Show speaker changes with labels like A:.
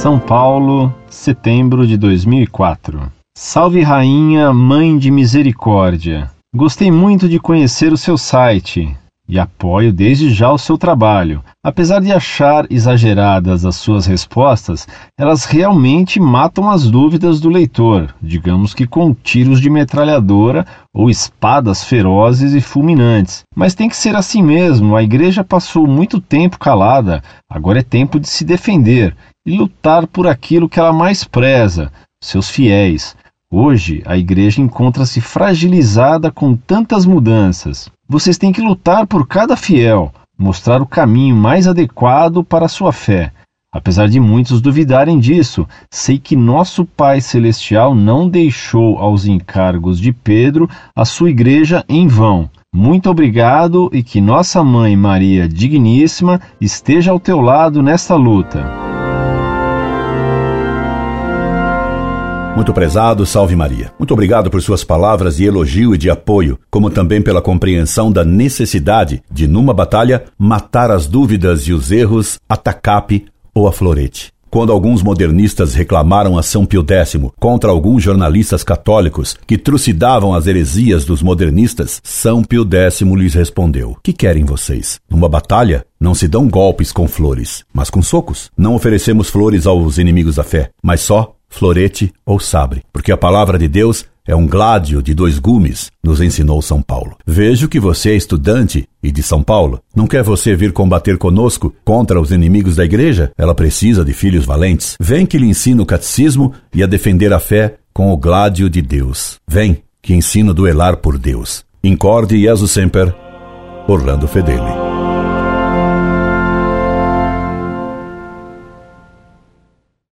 A: São Paulo, setembro de 2004. Salve Rainha, Mãe de Misericórdia. Gostei muito de conhecer o seu site e apoio desde já o seu trabalho. Apesar de achar exageradas as suas respostas, elas realmente matam as dúvidas do leitor, digamos que com tiros de metralhadora ou espadas ferozes e fulminantes. Mas tem que ser assim mesmo, a igreja passou muito tempo calada, agora é tempo de se defender e lutar por aquilo que ela mais preza, seus fiéis. Hoje, a igreja encontra-se fragilizada com tantas mudanças. Vocês têm que lutar por cada fiel, mostrar o caminho mais adequado para a sua fé. Apesar de muitos duvidarem disso, sei que nosso Pai Celestial não deixou aos encargos de Pedro a sua igreja em vão. Muito obrigado e que nossa mãe Maria Digníssima esteja ao teu lado nesta luta.
B: Muito prezado, salve Maria. Muito obrigado por suas palavras de elogio e de apoio, como também pela compreensão da necessidade de, numa batalha, matar as dúvidas e os erros a tacape ou a florete. Quando alguns modernistas reclamaram a São Pio X contra alguns jornalistas católicos que trucidavam as heresias dos modernistas, São Pio X lhes respondeu: Que querem vocês? Numa batalha, não se dão golpes com flores, mas com socos. Não oferecemos flores aos inimigos da fé, mas só florete ou sabre, porque a palavra de Deus é um gládio de dois gumes, nos ensinou São Paulo. Vejo que você é estudante e de São Paulo. Não quer você vir combater conosco contra os inimigos da igreja? Ela precisa de filhos valentes. Vem que lhe ensino o catecismo e a defender a fé com o gládio de Deus. Vem que ensino duelar por Deus. Incorde Jesus Semper, Orlando Fedeli.